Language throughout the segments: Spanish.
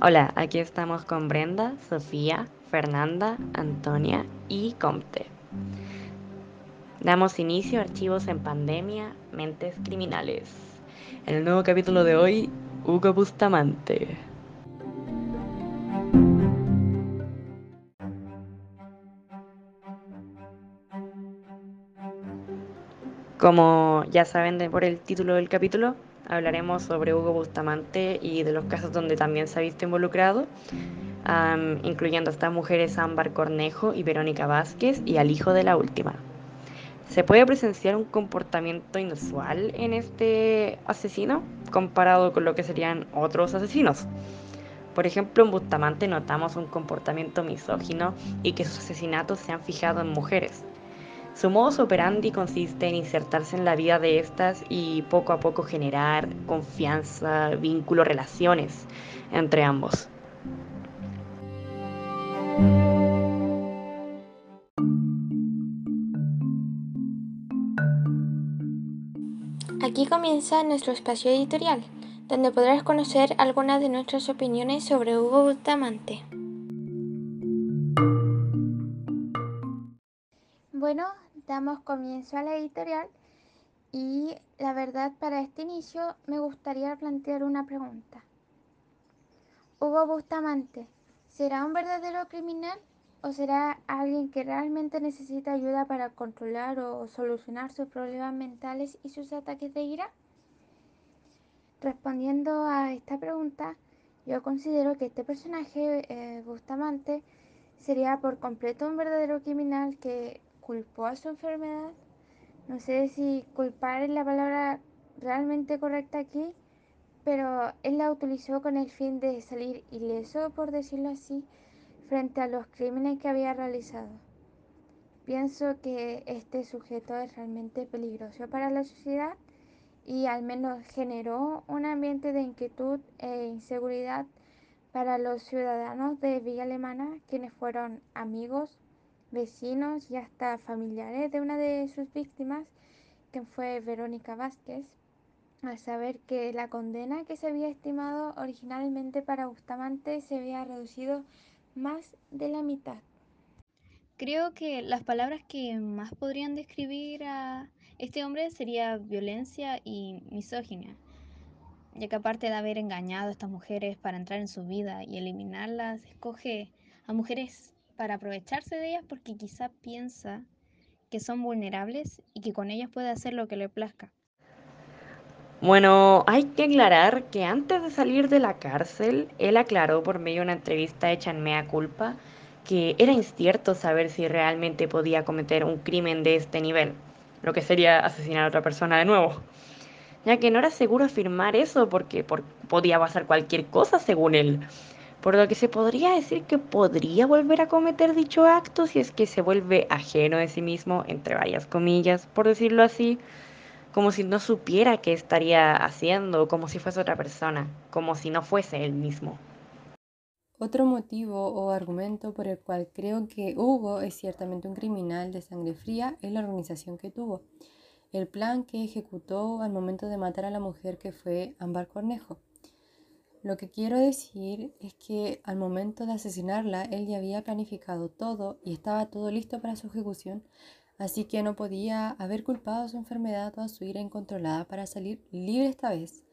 Hola, aquí estamos con Brenda, Sofía, Fernanda, Antonia y Comte. Damos inicio a Archivos en Pandemia, Mentes Criminales. En el nuevo capítulo de hoy, Hugo Bustamante. Como ya saben de por el título del capítulo, hablaremos sobre Hugo Bustamante y de los casos donde también se ha visto involucrado, um, incluyendo a estas mujeres Ámbar Cornejo y Verónica Vázquez y al hijo de la última. ¿Se puede presenciar un comportamiento inusual en este asesino comparado con lo que serían otros asesinos? Por ejemplo, en Bustamante notamos un comportamiento misógino y que sus asesinatos se han fijado en mujeres. Su modus operandi consiste en insertarse en la vida de estas y poco a poco generar confianza, vínculo, relaciones entre ambos. Aquí comienza nuestro espacio editorial, donde podrás conocer algunas de nuestras opiniones sobre Hugo Bustamante. Bueno, damos comienzo a la editorial y la verdad para este inicio me gustaría plantear una pregunta. Hugo Bustamante, ¿será un verdadero criminal o será alguien que realmente necesita ayuda para controlar o solucionar sus problemas mentales y sus ataques de ira? Respondiendo a esta pregunta, yo considero que este personaje, eh, Bustamante, sería por completo un verdadero criminal que culpó a su enfermedad. No sé si culpar es la palabra realmente correcta aquí, pero él la utilizó con el fin de salir ileso, por decirlo así, frente a los crímenes que había realizado. Pienso que este sujeto es realmente peligroso para la sociedad y al menos generó un ambiente de inquietud e inseguridad para los ciudadanos de Villa Alemana, quienes fueron amigos, vecinos y hasta familiares de una de sus víctimas, que fue Verónica Vázquez, al saber que la condena que se había estimado originalmente para Bustamante se había reducido más de la mitad. Creo que las palabras que más podrían describir a este hombre sería violencia y misoginia, ya que aparte de haber engañado a estas mujeres para entrar en su vida y eliminarlas, escoge a mujeres para aprovecharse de ellas porque quizá piensa que son vulnerables y que con ellas puede hacer lo que le plazca. Bueno, hay que aclarar que antes de salir de la cárcel, él aclaró por medio de una entrevista hecha en Mea Culpa que era incierto saber si realmente podía cometer un crimen de este nivel, lo que sería asesinar a otra persona de nuevo, ya que no era seguro afirmar eso porque podía pasar cualquier cosa según él por lo que se podría decir que podría volver a cometer dicho acto si es que se vuelve ajeno de sí mismo, entre varias comillas, por decirlo así, como si no supiera qué estaría haciendo, como si fuese otra persona, como si no fuese él mismo. Otro motivo o argumento por el cual creo que Hugo es ciertamente un criminal de sangre fría es la organización que tuvo, el plan que ejecutó al momento de matar a la mujer que fue Ámbar Cornejo. Lo que quiero decir es que al momento de asesinarla, él ya había planificado todo y estaba todo listo para su ejecución, así que no podía haber culpado su enfermedad o a su ira incontrolada para salir libre esta vez.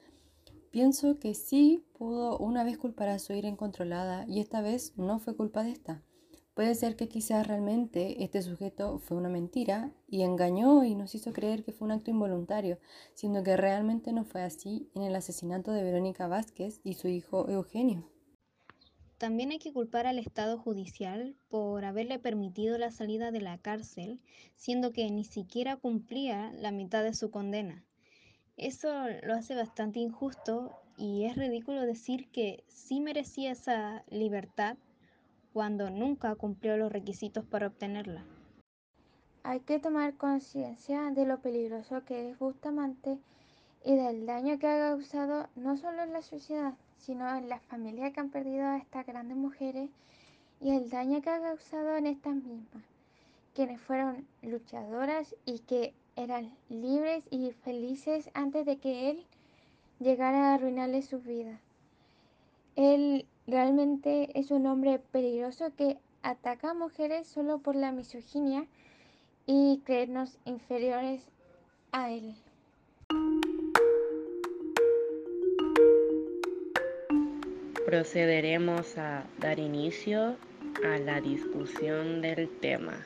Pienso que sí pudo una vez culpar a su ira incontrolada y esta vez no fue culpa de esta. Puede ser que quizás realmente este sujeto fue una mentira y engañó y nos hizo creer que fue un acto involuntario, siendo que realmente no fue así en el asesinato de Verónica Vázquez y su hijo Eugenio. También hay que culpar al Estado judicial por haberle permitido la salida de la cárcel, siendo que ni siquiera cumplía la mitad de su condena. Eso lo hace bastante injusto y es ridículo decir que sí merecía esa libertad cuando nunca cumplió los requisitos para obtenerla. Hay que tomar conciencia de lo peligroso que es Bustamante y del daño que ha causado no solo en la sociedad, sino en las familias que han perdido a estas grandes mujeres y el daño que ha causado en estas mismas, quienes fueron luchadoras y que eran libres y felices antes de que él llegara a arruinarles su vida. Él realmente es un hombre peligroso que ataca a mujeres solo por la misoginia y creernos inferiores a él. Procederemos a dar inicio a la discusión del tema.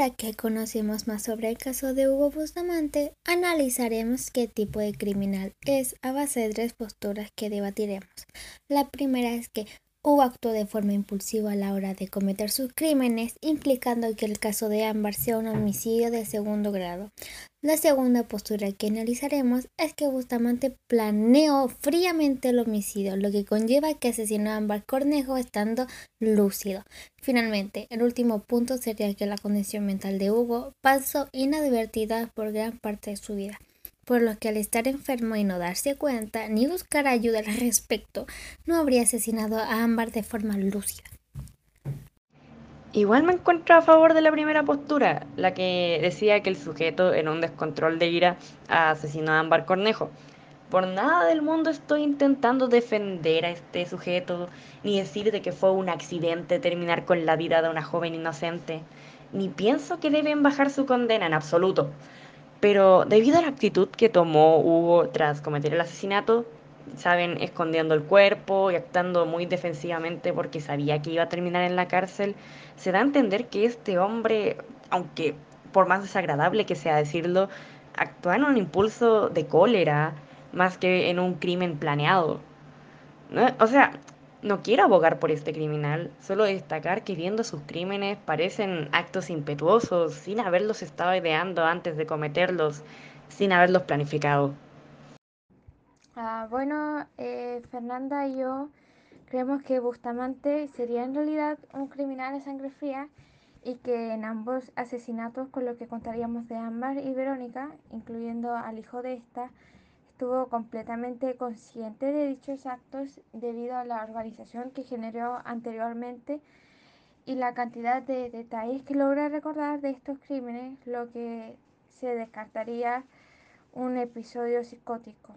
Ahora que conocemos más sobre el caso de Hugo Bustamante, analizaremos qué tipo de criminal es a base de tres posturas que debatiremos. La primera es que Hugo actuó de forma impulsiva a la hora de cometer sus crímenes, implicando que el caso de Ámbar sea un homicidio de segundo grado. La segunda postura que analizaremos es que Bustamante planeó fríamente el homicidio, lo que conlleva que asesinó a Ámbar Cornejo estando lúcido. Finalmente, el último punto sería que la condición mental de Hugo pasó inadvertida por gran parte de su vida por lo que al estar enfermo y no darse cuenta ni buscar ayuda al respecto, no habría asesinado a Ámbar de forma lúcida. Igual me encuentro a favor de la primera postura, la que decía que el sujeto en un descontrol de ira asesinó a Ámbar Cornejo. Por nada del mundo estoy intentando defender a este sujeto, ni decir de que fue un accidente terminar con la vida de una joven inocente, ni pienso que deben bajar su condena en absoluto. Pero debido a la actitud que tomó Hugo tras cometer el asesinato, saben, escondiendo el cuerpo y actuando muy defensivamente porque sabía que iba a terminar en la cárcel, se da a entender que este hombre, aunque por más desagradable que sea decirlo, actúa en un impulso de cólera más que en un crimen planeado. O sea, no quiero abogar por este criminal, solo destacar que viendo sus crímenes parecen actos impetuosos, sin haberlos estado ideando antes de cometerlos, sin haberlos planificado. Ah, bueno, eh, Fernanda y yo creemos que Bustamante sería en realidad un criminal de sangre fría y que en ambos asesinatos, con lo que contaríamos de Ámbar y Verónica, incluyendo al hijo de esta, estuvo completamente consciente de dichos actos debido a la organización que generó anteriormente y la cantidad de detalles que logra recordar de estos crímenes, lo que se descartaría un episodio psicótico.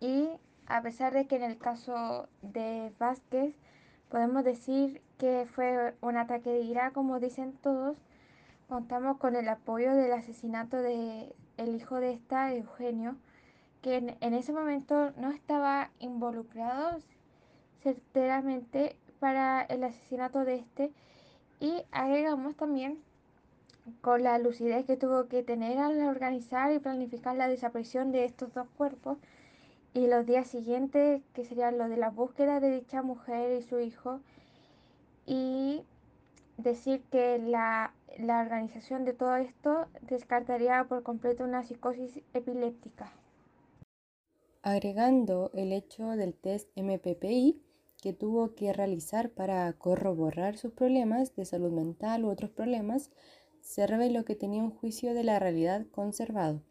Y a pesar de que en el caso de Vázquez podemos decir que fue un ataque de ira, como dicen todos, contamos con el apoyo del asesinato de el hijo de esta, Eugenio, que en, ese momento no estaba involucrado certeramente para el asesinato de este. Y agregamos también con la lucidez que tuvo que tener al organizar y planificar la desaparición de estos dos cuerpos y los días siguientes que serían los de la búsqueda de dicha mujer y su hijo y decir que la, la organización de todo esto descartaría por completo una psicosis epiléptica agregando el hecho del test MPPI que tuvo que realizar para corroborar sus problemas de salud mental u otros problemas, se reveló que tenía un juicio de la realidad conservado.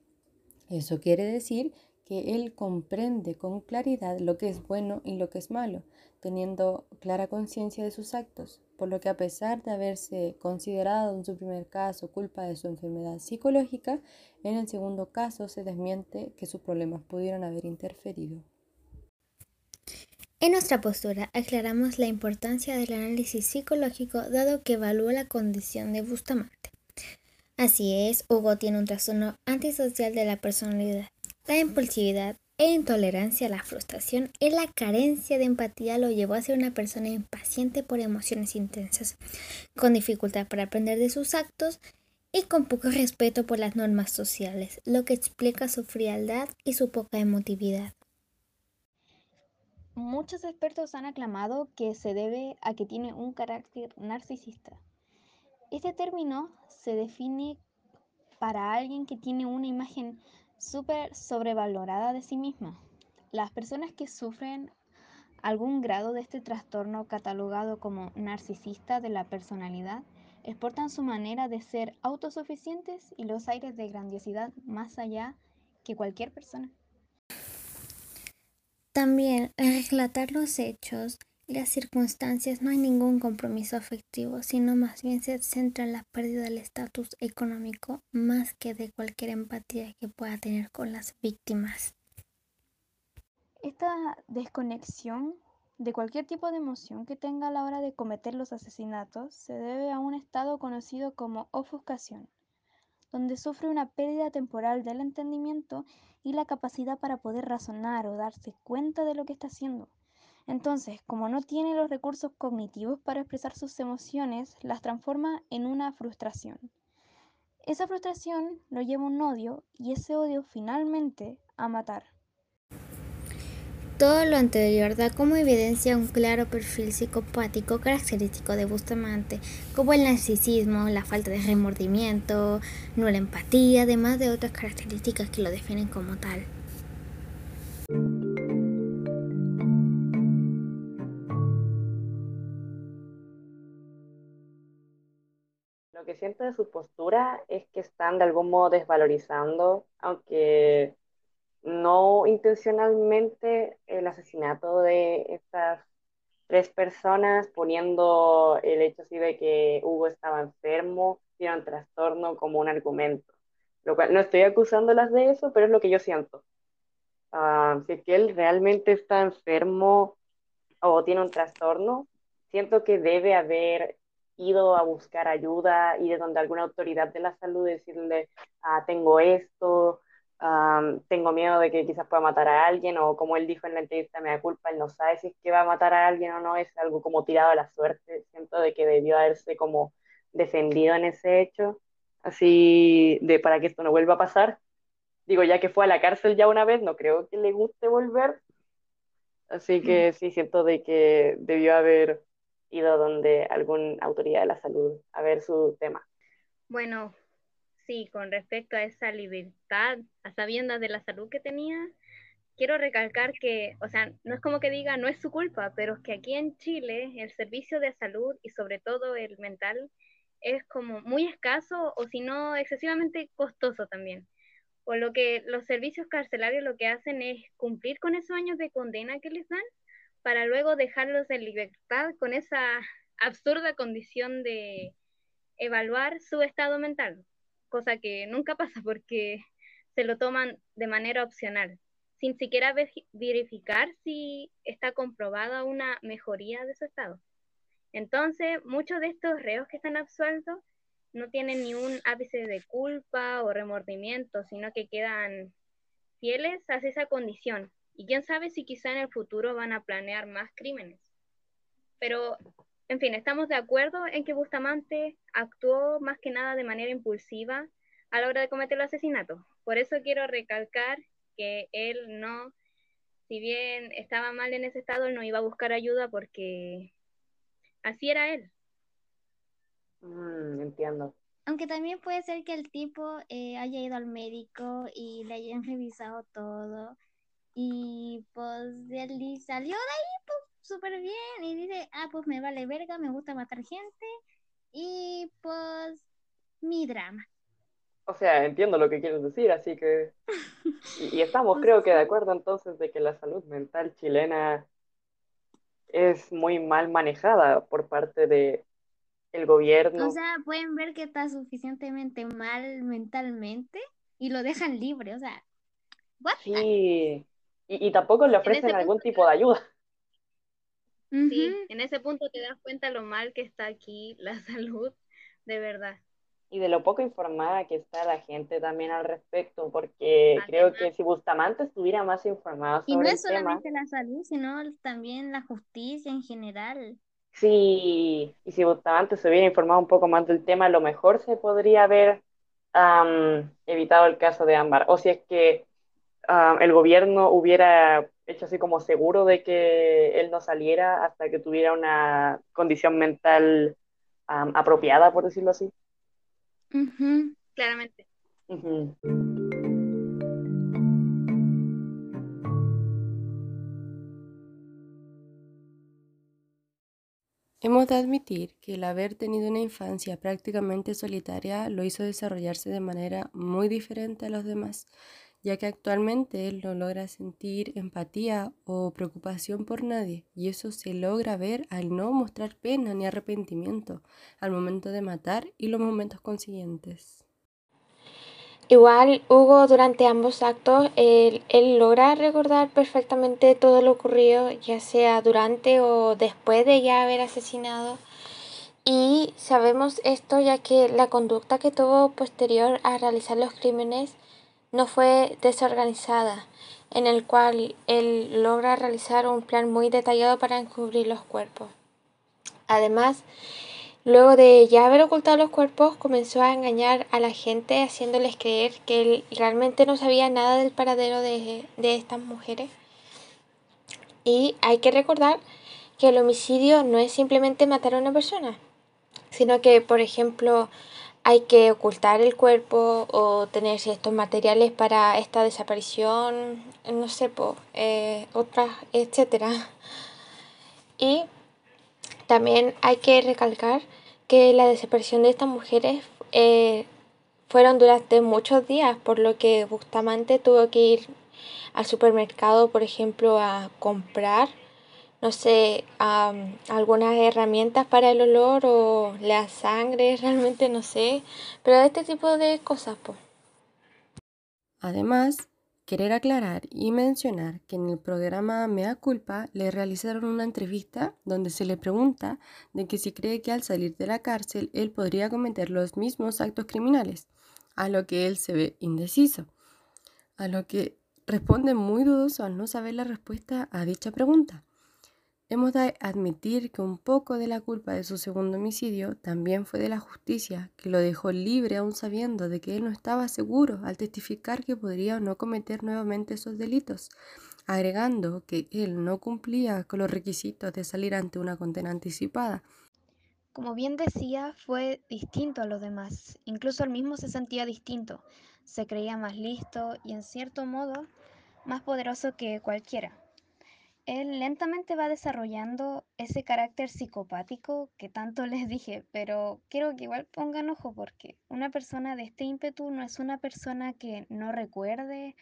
Eso quiere decir que él comprende con claridad lo que es bueno y lo que es malo, teniendo clara conciencia de sus actos, por lo que a pesar de haberse considerado en su primer caso culpa de su enfermedad psicológica, en el segundo caso se desmiente que sus problemas pudieron haber interferido. En nuestra postura aclaramos la importancia del análisis psicológico dado que evalúa la condición de Bustamante. Así es, Hugo tiene un trastorno antisocial de la personalidad. La impulsividad, e intolerancia a la frustración y la carencia de empatía lo llevó a ser una persona impaciente por emociones intensas, con dificultad para aprender de sus actos y con poco respeto por las normas sociales, lo que explica su frialdad y su poca emotividad. Muchos expertos han aclamado que se debe a que tiene un carácter narcisista. Este término se define para alguien que tiene una imagen súper sobrevalorada de sí misma. Las personas que sufren algún grado de este trastorno catalogado como narcisista de la personalidad exportan su manera de ser autosuficientes y los aires de grandiosidad más allá que cualquier persona. También, relatar los hechos, las circunstancias no hay ningún compromiso afectivo, sino más bien se centra en la pérdida del estatus económico más que de cualquier empatía que pueda tener con las víctimas. Esta desconexión de cualquier tipo de emoción que tenga a la hora de cometer los asesinatos se debe a un estado conocido como ofuscación, donde sufre una pérdida temporal del entendimiento y la capacidad para poder razonar o darse cuenta de lo que está haciendo. Entonces, como no tiene los recursos cognitivos para expresar sus emociones, las transforma en una frustración. Esa frustración lo lleva a un odio y ese odio finalmente a matar. Todo lo anterior da como evidencia un claro perfil psicopático característico de Bustamante, como el narcisismo, la falta de remordimiento, nula empatía, además de otras características que lo definen como tal. Siento de su postura es que están de algún modo desvalorizando, aunque no intencionalmente el asesinato de estas tres personas, poniendo el hecho así de que Hugo estaba enfermo, tiene un trastorno como un argumento. Lo cual no estoy acusándolas de eso, pero es lo que yo siento. Uh, si es que él realmente está enfermo o tiene un trastorno, siento que debe haber ido a buscar ayuda y de donde alguna autoridad de la salud decirle, ah, tengo esto, tengo miedo de que quizás pueda matar a alguien, o como él dijo en la entrevista, me da culpa, él no sabe si es que va a matar a alguien o no, es algo como tirado a la suerte, siento de que debió haberse como defendido en ese hecho, así de para que esto no vuelva a pasar. Digo, ya que fue a la cárcel ya una vez, no creo que le guste volver, así que sí siento de que debió haber ido donde alguna autoridad de la salud a ver su tema. Bueno, Sí, con respecto a esa libertad, a sabiendas de la salud que tenía, quiero recalcar que, o sea, no es como que diga no es su culpa, pero es que aquí en Chile el servicio de salud y sobre todo el mental es como muy escaso o si no excesivamente costoso también. Por lo que los servicios carcelarios lo que hacen es cumplir con esos años de condena que les dan para luego dejarlos en libertad con esa absurda condición de evaluar su estado mental cosa que nunca pasa porque se lo toman de manera opcional, sin siquiera verificar si está comprobada una mejoría de su estado. Entonces, muchos de estos reos que están absueltos no tienen ni un ápice de culpa o remordimiento, sino que quedan fieles a esa condición. Y quién sabe si quizá en el futuro van a planear más crímenes. Pero en fin, estamos de acuerdo en que Bustamante actuó más que nada de manera impulsiva a la hora de cometer el asesinato. Por eso quiero recalcar que él no, si bien estaba mal en ese estado, él no iba a buscar ayuda porque así era él. Mm, entiendo. Aunque también puede ser que el tipo eh, haya ido al médico y le hayan revisado todo y pues él salió de ahí pues súper bien y dice, ah, pues me vale verga, me gusta matar gente y pues mi drama. O sea, entiendo lo que quieres decir, así que... Y, estamos, creo que, de acuerdo entonces de que la salud mental chilena es muy mal manejada por parte de el gobierno. O sea, pueden ver que está suficientemente mal mentalmente y lo dejan libre, o sea, Sí, y, y tampoco le ofrecen algún tipo de ayuda. Sí, en ese punto te das cuenta lo mal que está aquí la salud, de verdad. Y de lo poco informada que está la gente también al respecto, porque creo que si Bustamante estuviera más informado sobre Y no es solamente la salud, sino también la justicia en general. Sí, y si Bustamante se hubiera informado un poco más del tema, a lo mejor se podría haber evitado el caso de Ámbar. O si es que el gobierno hubiera hecho así como seguro de que él no saliera hasta que tuviera una condición mental apropiada, por decirlo así. Claramente. Hemos de admitir que el haber tenido una infancia prácticamente solitaria lo hizo desarrollarse de manera muy diferente a los demás ya que actualmente él no logra sentir empatía o preocupación por nadie, y eso se logra ver al no mostrar pena ni arrepentimiento al momento de matar y los momentos consiguientes. Igual Hugo durante ambos actos, él, él, logra recordar perfectamente todo lo ocurrido, ya sea durante o después de ya haber asesinado. Y sabemos esto ya que la conducta que tuvo posterior a realizar los crímenes no fue desorganizada, en el cual él logra realizar un plan muy detallado para encubrir los cuerpos. Además, luego de ya haber ocultado los cuerpos, comenzó a engañar a la gente haciéndoles creer que él realmente no sabía nada del paradero de, de estas mujeres. Y hay que recordar que el homicidio no es simplemente matar a una persona, sino que, por ejemplo, hay que ocultar el cuerpo o tener ciertos materiales para esta desaparición, no sé, po, eh, otras, etcétera. Y también hay que recalcar que la desaparición de estas mujeres eh, fueron durante muchos días, por lo que Bustamante tuvo que ir al supermercado, por ejemplo, a comprar no sé, algunas herramientas para el olor o la sangre, realmente no sé, pero este tipo de cosas, pues. Además, querer aclarar y mencionar que en el programa Mea Culpa le realizaron una entrevista donde se le pregunta de que si cree que al salir de la cárcel él podría cometer los mismos actos criminales, a lo que él se ve indeciso, a lo que responde muy dudoso al no saber la respuesta a dicha pregunta. Hemos de admitir que un poco de la culpa de su segundo homicidio también fue de la justicia, que lo dejó libre aún sabiendo de que él no estaba seguro al testificar que podría o no cometer nuevamente esos delitos, agregando que él no cumplía con los requisitos de salir ante una condena anticipada. Como bien decía, fue distinto a los demás, incluso él mismo se sentía distinto, se creía más listo y en cierto modo más poderoso que cualquiera él lentamente va desarrollando ese carácter psicopático que tanto les dije, pero quiero que igual pongan ojo porque una persona de este ímpetu no es una persona que no recuerde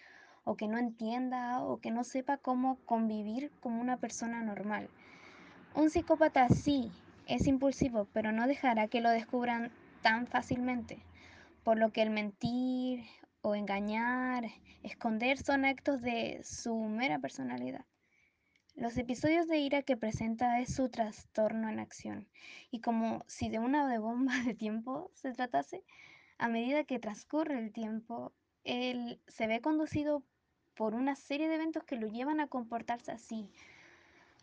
o que no entienda o que no sepa cómo convivir como una persona normal. Un psicópata sí es impulsivo, pero no dejará que lo descubran tan fácilmente, por lo que el mentir o engañar, esconder son actos de su mera personalidad. Los episodios de ira que presenta es su trastorno en acción, y como si de una de bomba de tiempo se tratase, a medida que transcurre el tiempo, él se ve conducido por una serie de eventos que lo llevan a comportarse así.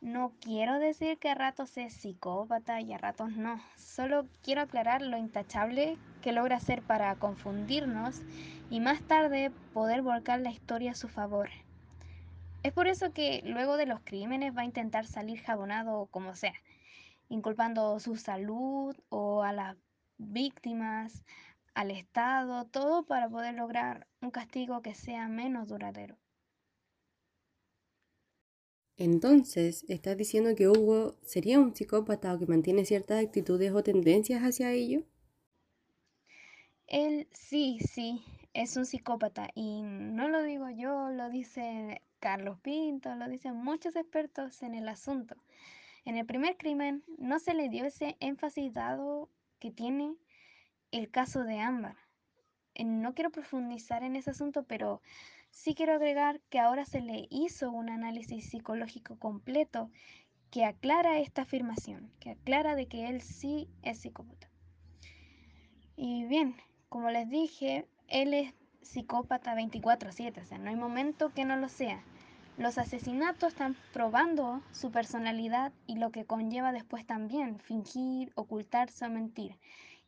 No quiero decir que a ratos es psicópata y a ratos no, solo quiero aclarar lo intachable que logra hacer para confundirnos y más tarde poder volcar la historia a su favor. Es por eso que luego de los crímenes va a intentar salir jabonado como sea, inculpando su salud o a las víctimas, al Estado, todo para poder lograr un castigo que sea menos duradero. Entonces, ¿estás diciendo que Hugo sería un psicópata o que mantiene ciertas actitudes o tendencias hacia ello? Él sí, sí, es un psicópata y no lo digo yo, lo dice Carlos Pinto, lo dicen muchos expertos en el asunto. En el primer crimen no se le dio ese énfasis dado que tiene el caso de Ámbar. Eh, no quiero profundizar en ese asunto, pero sí quiero agregar que ahora se le hizo un análisis psicológico completo que aclara esta afirmación, que aclara de que él sí es psicópata. Y bien, como les dije, él es psicópata 24/7, o sea, no hay momento que no lo sea. Los asesinatos están probando su personalidad y lo que conlleva después también, fingir, ocultarse o mentir.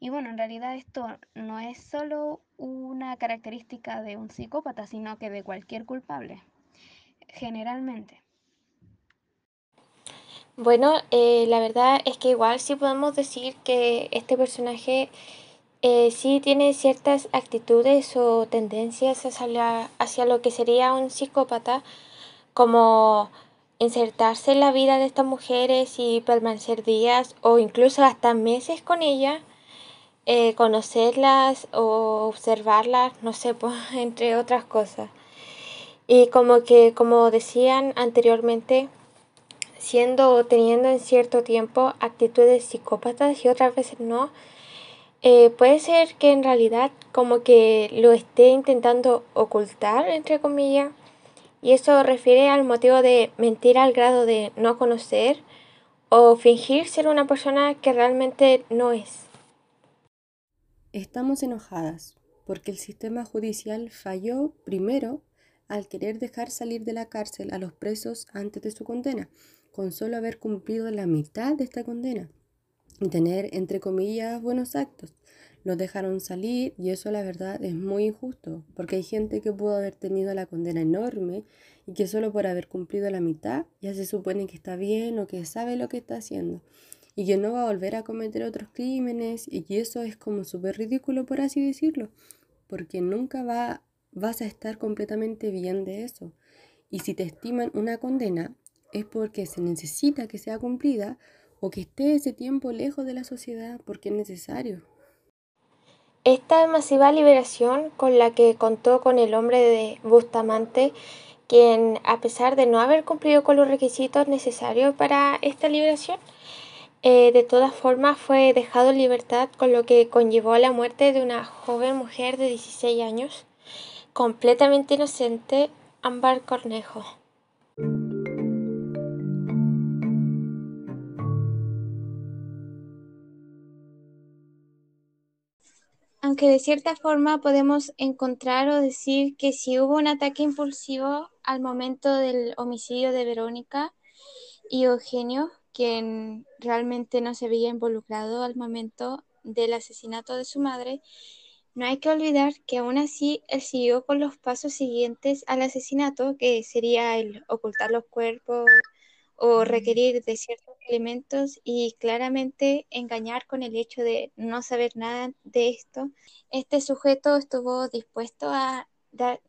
Y bueno, en realidad esto no es solo una característica de un psicópata, sino que de cualquier culpable, generalmente. Bueno, eh, la verdad es que igual sí podemos decir que este personaje eh, sí tiene ciertas actitudes o tendencias hacia, lo que sería un psicópata, como insertarse en la vida de estas mujeres y permanecer días o incluso hasta meses con ellas, eh, conocerlas o observarlas, no sé, pues, entre otras cosas. Y como que, como decían anteriormente, siendo o teniendo en cierto tiempo actitudes psicópatas y otras veces no, eh, puede ser que en realidad como que lo esté intentando ocultar, entre comillas, y eso refiere al motivo de mentir al grado de no conocer o fingir ser una persona que realmente no es. Estamos enojadas porque el sistema judicial falló primero al querer dejar salir de la cárcel a los presos antes de su condena, con solo haber cumplido la mitad de esta condena tener, entre comillas, buenos actos. Los dejaron salir y eso la verdad es muy injusto, porque hay gente que pudo haber tenido la condena enorme y que solo por haber cumplido la mitad ya se supone que está bien o que sabe lo que está haciendo y que no va a volver a cometer otros crímenes y que eso es como súper ridículo por así decirlo, porque nunca va, vas a estar completamente bien de eso. Y si te estiman una condena es porque se necesita que sea cumplida o que esté ese tiempo lejos de la sociedad porque es necesario. Esta masiva liberación con la que contó con el hombre de Bustamante, quien a pesar de no haber cumplido con los requisitos necesarios para esta liberación, eh, de todas formas fue dejado en libertad con lo que conllevó a la muerte de una joven mujer de 16 años, completamente inocente, Ámbar Cornejo. Aunque de cierta forma podemos encontrar o decir que si hubo un ataque impulsivo al momento del homicidio de Verónica y Eugenio, quien realmente no se había involucrado al momento del asesinato de su madre, no hay que olvidar que aún así él siguió con los pasos siguientes al asesinato, que sería el ocultar los cuerpos o requerir de ciertos elementos y claramente engañar con el hecho de no saber nada de esto. Este sujeto estuvo dispuesto a,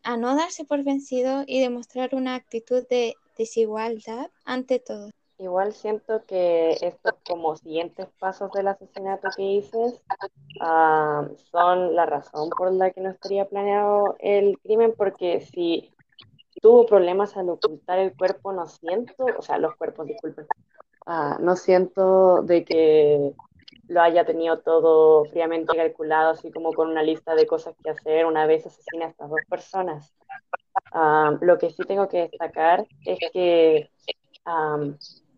a no darse por vencido y demostrar una actitud de desigualdad ante todo. Igual siento que estos como siguientes pasos del asesinato que dices ah, son la razón por la que no estaría planeado el crimen, porque si tuvo problemas al ocultar el cuerpo, no siento, o sea, los cuerpos, disculpen, ah, no siento de que lo haya tenido todo fríamente calculado, así como con una lista de cosas que hacer una vez asesina a estas dos personas. Ah, lo que sí tengo que destacar es que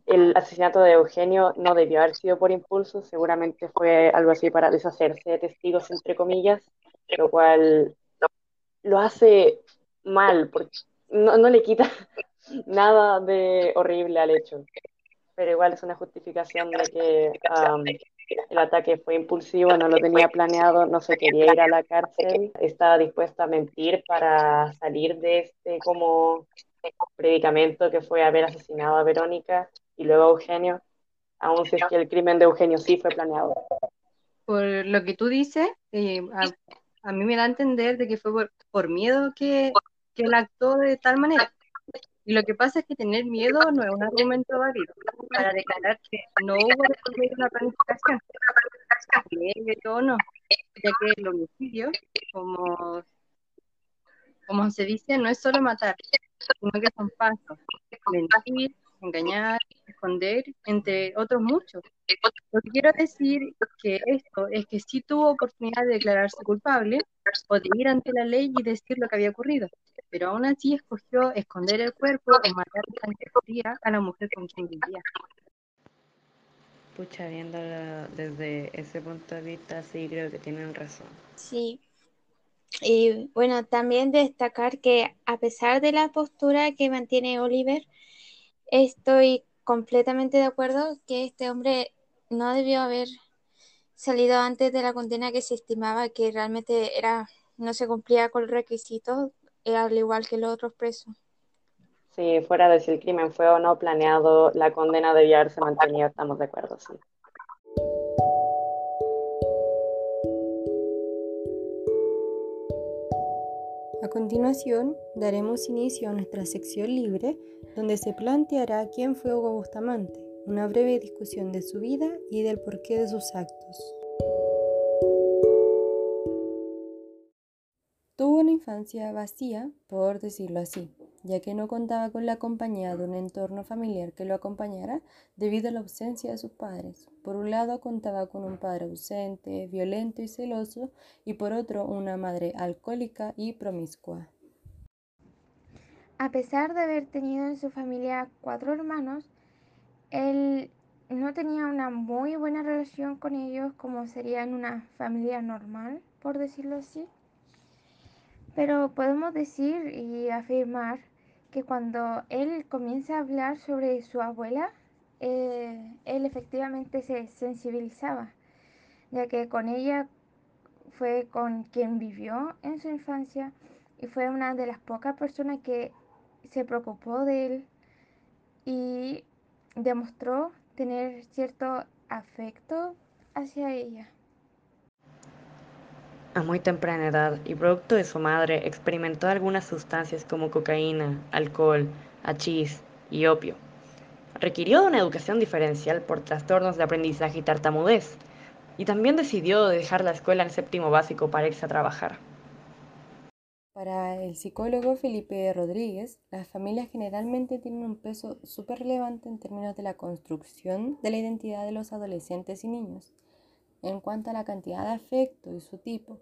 el asesinato de Eugenio no debió haber sido por impulso, seguramente fue algo así para deshacerse de testigos, entre comillas, lo cual lo hace mal, porque no, no le quita nada de horrible al hecho, pero igual es una justificación de que el ataque fue impulsivo, no lo tenía planeado, no se quería ir a la cárcel, estaba dispuesta a mentir para salir de este como predicamento que fue haber asesinado a Verónica y luego a Eugenio, aún si es que el crimen de Eugenio sí fue planeado. Por lo que tú dices, eh, a, mí me da a entender de que fue por, miedo que, que él actuó de tal manera. Y lo que pasa es que tener miedo no es un argumento válido para declarar que no hubo una planificación, no, ya que el homicidio, como, como se dice, no es solo matar, sino que son pasos, mentir, engañar, esconder, entre otros muchos. Lo que quiero decir que esto es que sí tuvo oportunidad de declararse culpable o de ir ante la ley y decir lo que había ocurrido, pero aún así escogió esconder el cuerpo o matar fría a la mujer con quien vivía. Pucha, viéndolo desde ese punto de vista, sí creo que tienen razón. Sí. Y bueno, también destacar que a pesar de la postura que mantiene Oliver, Estoy completamente de acuerdo que este hombre no debió haber salido antes de la condena que se estimaba que realmente era no se cumplía con el requisito, al igual que los otros presos. Si fuera de si el crimen fue o no planeado, la condena debía haberse mantenido, estamos de acuerdo, sí. Continuación, daremos inicio a nuestra sección libre donde se planteará quién fue Hugo Bustamante, una breve discusión de su vida y del porqué de sus actos. Tuvo una infancia vacía, por decirlo así. Ya que no contaba con la compañía de un entorno familiar que lo acompañara debido a la ausencia de sus padres. Por un lado contaba con un padre ausente, violento y celoso, y por otro una madre alcohólica y promiscua. A pesar de haber tenido en su familia cuatro hermanos, él no tenía una muy buena relación con ellos como sería en una familia normal, por decirlo así. Pero podemos decir y afirmar que cuando él comienza a hablar sobre su abuela, eh, él efectivamente se sensibilizaba, ya que con ella fue con quien vivió en su infancia y fue una de las pocas personas que se preocupó de él y demostró tener cierto afecto hacia ella. A muy temprana edad y producto de su madre, experimentó algunas sustancias como cocaína, alcohol, hachís y opio. Requirió de una educación diferencial por trastornos de aprendizaje y tartamudez, y también decidió dejar la escuela en séptimo básico para irse a trabajar. Para el psicólogo Felipe Rodríguez, las familias generalmente tienen un peso súper relevante en términos de la construcción de la identidad de los adolescentes y niños. En cuanto a la cantidad de afecto y su tipo,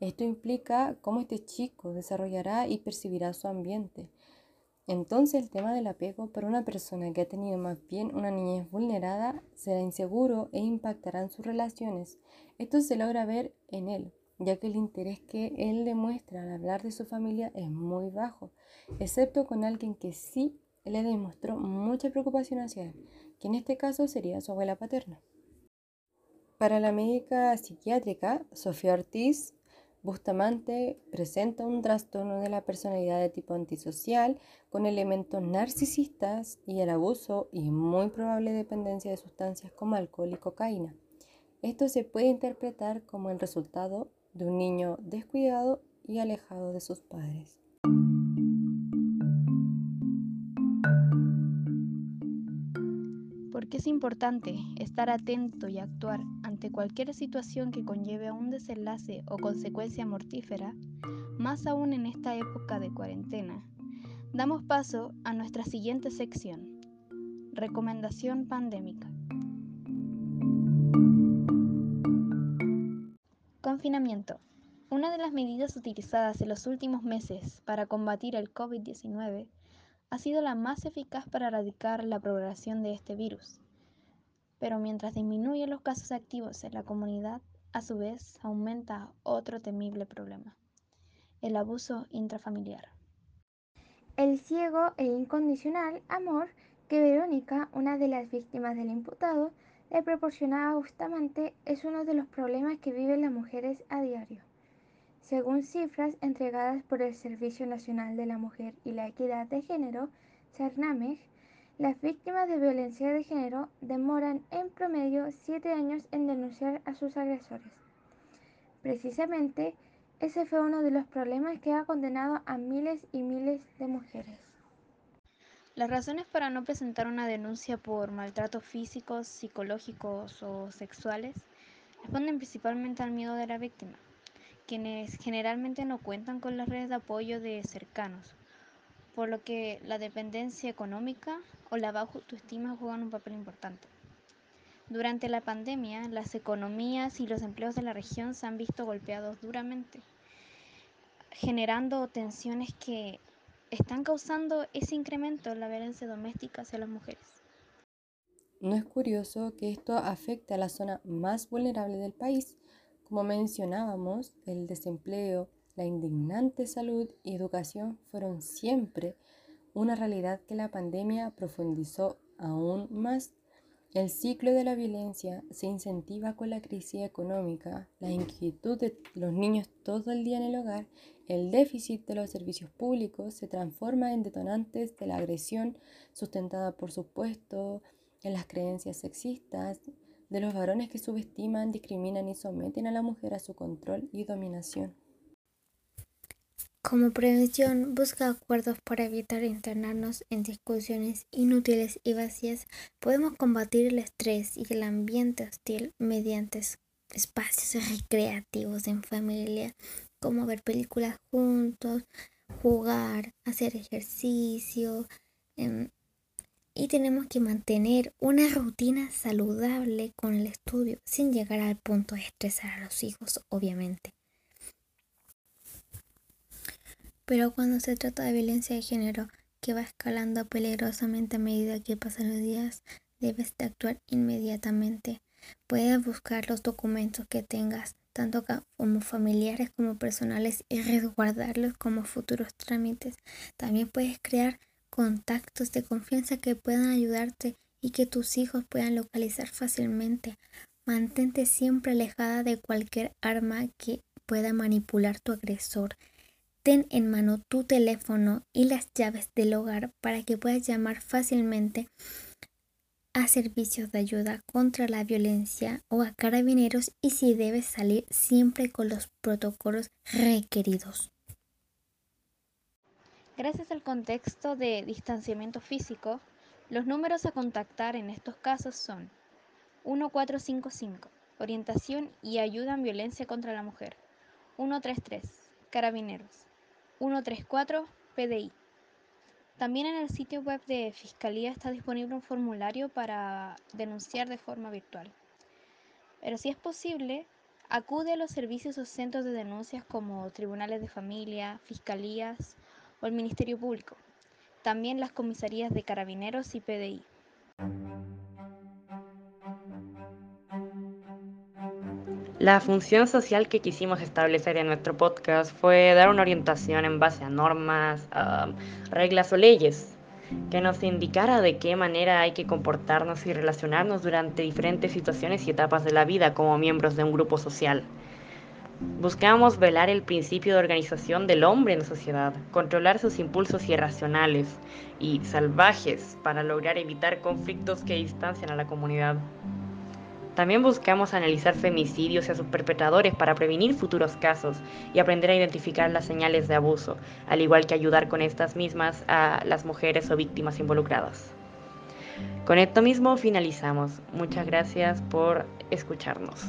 esto implica cómo este chico desarrollará y percibirá su ambiente. Entonces el tema del apego para una persona que ha tenido más bien una niñez vulnerada será inseguro e impactará en sus relaciones. Esto se logra ver en él, ya que el interés que él demuestra al hablar de su familia es muy bajo, excepto con alguien que sí le demostró mucha preocupación hacia él, que en este caso sería su abuela paterna. Para la médica psiquiátrica Sofía Ortiz, Bustamante presenta un trastorno de la personalidad de tipo antisocial con elementos narcisistas y el abuso y muy probable dependencia de sustancias como alcohol y cocaína. Esto se puede interpretar como el resultado de un niño descuidado y alejado de sus padres. Es importante estar atento y actuar ante cualquier situación que conlleve a un desenlace o consecuencia mortífera, más aún en esta época de cuarentena. Damos paso a nuestra siguiente sección, recomendación pandémica. Confinamiento. Una de las medidas utilizadas en los últimos meses para combatir el COVID-19 ha sido la más eficaz para erradicar la propagación de este virus. Pero mientras disminuyen los casos activos en la comunidad, a su vez aumenta otro temible problema, el abuso intrafamiliar. El ciego e incondicional amor que Verónica, una de las víctimas del imputado, le proporcionaba a Bustamante es uno de los problemas que viven las mujeres a diario. Según cifras entregadas por el Servicio Nacional de la Mujer y la Equidad de Género, CERNAMEG, las víctimas de violencia de género demoran en promedio siete años en denunciar a sus agresores. Precisamente, ese fue uno de los problemas que ha condenado a miles y miles de mujeres. Las razones para no presentar una denuncia por maltratos físicos, psicológicos o sexuales responden principalmente al miedo de la víctima quienes generalmente no cuentan con las redes de apoyo de cercanos, por lo que la dependencia económica o la baja autoestima juegan un papel importante. Durante la pandemia, las economías y los empleos de la región se han visto golpeados duramente, generando tensiones que están causando ese incremento en la violencia doméstica hacia las mujeres. No es curioso que esto afecte a la zona más vulnerable del país, como mencionábamos, el desempleo, la indignante salud y educación fueron siempre una realidad que la pandemia profundizó aún más. El ciclo de la violencia se incentiva con la crisis económica, la inquietud de los niños todo el día en el hogar, el déficit de los servicios públicos se transforma en detonantes de la agresión sustentada por supuesto en las creencias sexistas, de los varones que subestiman, discriminan y someten a la mujer a su control y dominación. Como prevención, busca acuerdos para evitar internarnos en discusiones inútiles y vacías. Podemos combatir el estrés y el ambiente hostil mediante espacios recreativos en familia, como ver películas juntos, jugar, hacer ejercicio em, y tenemos que mantener una rutina saludable con el estudio sin llegar al punto de estresar a los hijos, obviamente. Pero cuando se trata de violencia de género, que va escalando peligrosamente a medida que pasan los días, debes de actuar inmediatamente. Puedes buscar los documentos que tengas, tanto como familiares como personales, y resguardarlos como futuros trámites. También puedes crear contactos de confianza que puedan ayudarte y que tus hijos puedan localizar fácilmente. Mantente siempre alejada de cualquier arma que pueda manipular tu agresor. Ten en mano tu teléfono y las llaves del hogar para que puedas llamar fácilmente a servicios de ayuda contra la violencia o a carabineros y si debes salir siempre con los protocolos requeridos. Gracias al contexto de distanciamiento físico, los números a contactar en estos casos son 1455, orientación y ayuda en violencia contra la mujer, 133, carabineros, 134 PDI. También en el sitio web de Fiscalía está disponible un formulario para denunciar de forma virtual. Pero si es posible, acude a los servicios o centros de denuncias como tribunales de familia, fiscalías o el Ministerio Público. También las comisarías de carabineros y PDI. La función social que quisimos establecer en nuestro podcast fue dar una orientación en base a normas, reglas o leyes que nos indicara de qué manera hay que comportarnos y relacionarnos durante diferentes situaciones y etapas de la vida como miembros de un grupo social. Buscamos velar el principio de organización del hombre en la sociedad, controlar sus impulsos irracionales y salvajes para lograr evitar conflictos que distancian a la comunidad. También buscamos analizar femicidios y a sus perpetradores para prevenir futuros casos y aprender a identificar las señales de abuso, al igual que ayudar con estas mismas a las mujeres o víctimas involucradas. Con esto mismo finalizamos. Muchas gracias por escucharnos.